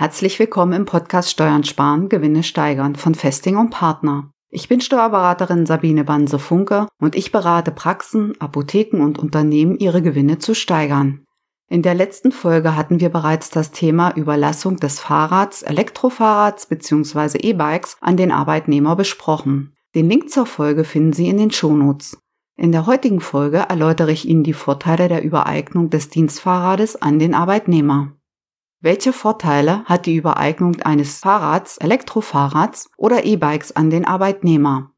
Herzlich willkommen im Podcast Steuern sparen, Gewinne steigern von Festing und Partner. Ich bin Steuerberaterin Sabine Banse-Funke und ich berate Praxen, Apotheken und Unternehmen, ihre Gewinne zu steigern. In der letzten Folge hatten wir bereits das Thema Überlassung des Fahrrads, Elektrofahrrads bzw. E-Bikes an den Arbeitnehmer besprochen. Den Link zur Folge finden Sie in den Shownotes. In der heutigen Folge erläutere ich Ihnen die Vorteile der Übereignung des Dienstfahrrades an den Arbeitnehmer. Welche Vorteile hat die Übereignung eines Fahrrads, Elektrofahrrads oder E-Bikes an den Arbeitnehmer?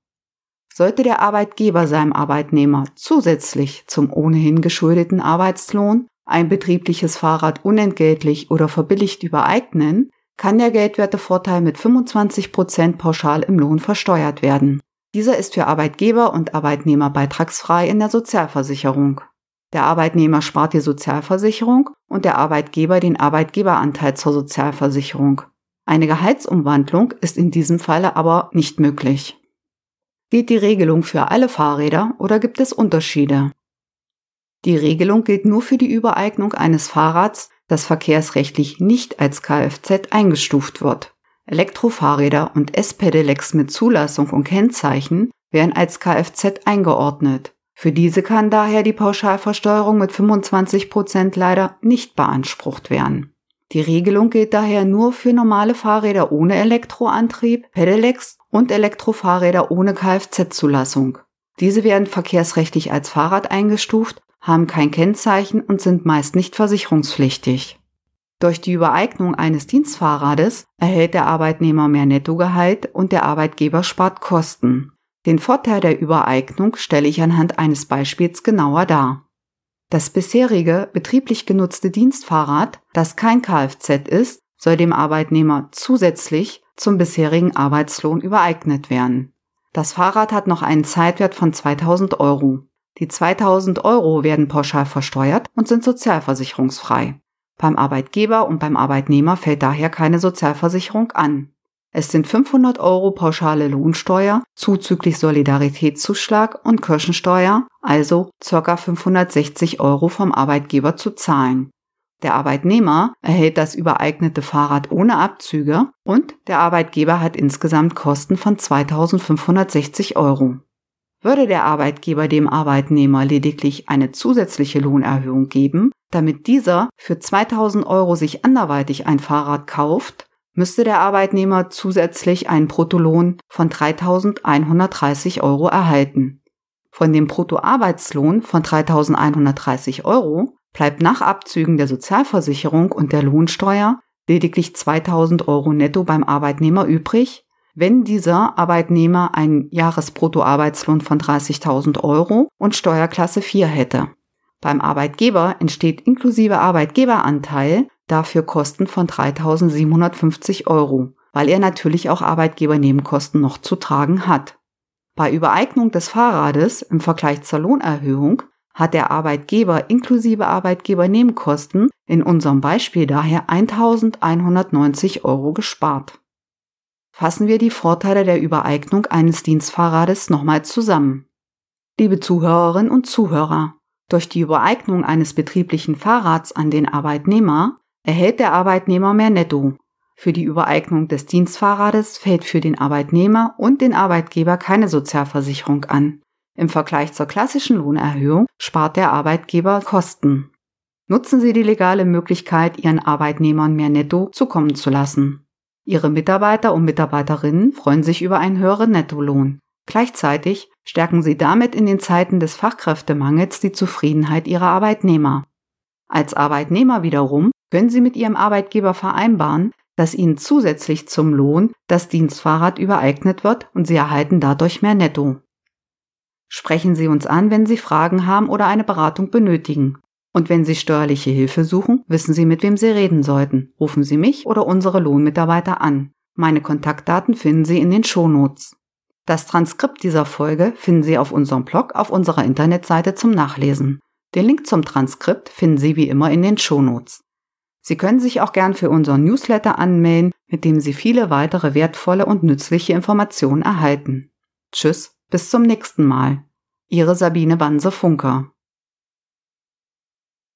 Sollte der Arbeitgeber seinem Arbeitnehmer zusätzlich zum ohnehin geschuldeten Arbeitslohn ein betriebliches Fahrrad unentgeltlich oder verbilligt übereignen, kann der Geldwertevorteil mit 25 Prozent pauschal im Lohn versteuert werden. Dieser ist für Arbeitgeber und Arbeitnehmer beitragsfrei in der Sozialversicherung. Der Arbeitnehmer spart die Sozialversicherung und der Arbeitgeber den Arbeitgeberanteil zur Sozialversicherung. Eine Gehaltsumwandlung ist in diesem Falle aber nicht möglich. Gilt die Regelung für alle Fahrräder oder gibt es Unterschiede? Die Regelung gilt nur für die Übereignung eines Fahrrads, das verkehrsrechtlich nicht als Kfz eingestuft wird. Elektrofahrräder und S-Pedelecs mit Zulassung und Kennzeichen werden als Kfz eingeordnet. Für diese kann daher die Pauschalversteuerung mit 25 Prozent leider nicht beansprucht werden. Die Regelung gilt daher nur für normale Fahrräder ohne Elektroantrieb, Pedelecs und Elektrofahrräder ohne Kfz-Zulassung. Diese werden verkehrsrechtlich als Fahrrad eingestuft, haben kein Kennzeichen und sind meist nicht versicherungspflichtig. Durch die Übereignung eines Dienstfahrrades erhält der Arbeitnehmer mehr Nettogehalt und der Arbeitgeber spart Kosten. Den Vorteil der Übereignung stelle ich anhand eines Beispiels genauer dar. Das bisherige betrieblich genutzte Dienstfahrrad, das kein Kfz ist, soll dem Arbeitnehmer zusätzlich zum bisherigen Arbeitslohn übereignet werden. Das Fahrrad hat noch einen Zeitwert von 2000 Euro. Die 2000 Euro werden pauschal versteuert und sind sozialversicherungsfrei. Beim Arbeitgeber und beim Arbeitnehmer fällt daher keine Sozialversicherung an. Es sind 500 Euro pauschale Lohnsteuer zuzüglich Solidaritätszuschlag und Kirchensteuer, also ca. 560 Euro vom Arbeitgeber zu zahlen. Der Arbeitnehmer erhält das übereignete Fahrrad ohne Abzüge und der Arbeitgeber hat insgesamt Kosten von 2560 Euro. Würde der Arbeitgeber dem Arbeitnehmer lediglich eine zusätzliche Lohnerhöhung geben, damit dieser für 2000 Euro sich anderweitig ein Fahrrad kauft, müsste der Arbeitnehmer zusätzlich einen Bruttolohn von 3.130 Euro erhalten. Von dem Bruttoarbeitslohn von 3.130 Euro bleibt nach Abzügen der Sozialversicherung und der Lohnsteuer lediglich 2.000 Euro netto beim Arbeitnehmer übrig, wenn dieser Arbeitnehmer einen Jahresbruttoarbeitslohn von 30.000 Euro und Steuerklasse 4 hätte. Beim Arbeitgeber entsteht inklusive Arbeitgeberanteil dafür Kosten von 3.750 Euro, weil er natürlich auch Arbeitgebernebenkosten noch zu tragen hat. Bei Übereignung des Fahrrades im Vergleich zur Lohnerhöhung hat der Arbeitgeber inklusive Arbeitgebernebenkosten in unserem Beispiel daher 1.190 Euro gespart. Fassen wir die Vorteile der Übereignung eines Dienstfahrrades nochmal zusammen. Liebe Zuhörerinnen und Zuhörer, durch die Übereignung eines betrieblichen Fahrrads an den Arbeitnehmer erhält der Arbeitnehmer mehr Netto. Für die Übereignung des Dienstfahrrades fällt für den Arbeitnehmer und den Arbeitgeber keine Sozialversicherung an. Im Vergleich zur klassischen Lohnerhöhung spart der Arbeitgeber Kosten. Nutzen Sie die legale Möglichkeit, Ihren Arbeitnehmern mehr Netto zukommen zu lassen. Ihre Mitarbeiter und Mitarbeiterinnen freuen sich über einen höheren Nettolohn. Gleichzeitig stärken Sie damit in den Zeiten des Fachkräftemangels die Zufriedenheit Ihrer Arbeitnehmer. Als Arbeitnehmer wiederum können Sie mit Ihrem Arbeitgeber vereinbaren, dass Ihnen zusätzlich zum Lohn das Dienstfahrrad übereignet wird und Sie erhalten dadurch mehr Netto. Sprechen Sie uns an, wenn Sie Fragen haben oder eine Beratung benötigen. Und wenn Sie steuerliche Hilfe suchen, wissen Sie, mit wem Sie reden sollten. Rufen Sie mich oder unsere Lohnmitarbeiter an. Meine Kontaktdaten finden Sie in den Shownotes. Das Transkript dieser Folge finden Sie auf unserem Blog auf unserer Internetseite zum Nachlesen. Den Link zum Transkript finden Sie wie immer in den Shownotes. Sie können sich auch gern für unseren Newsletter anmelden, mit dem Sie viele weitere wertvolle und nützliche Informationen erhalten. Tschüss, bis zum nächsten Mal. Ihre Sabine Banse Funker.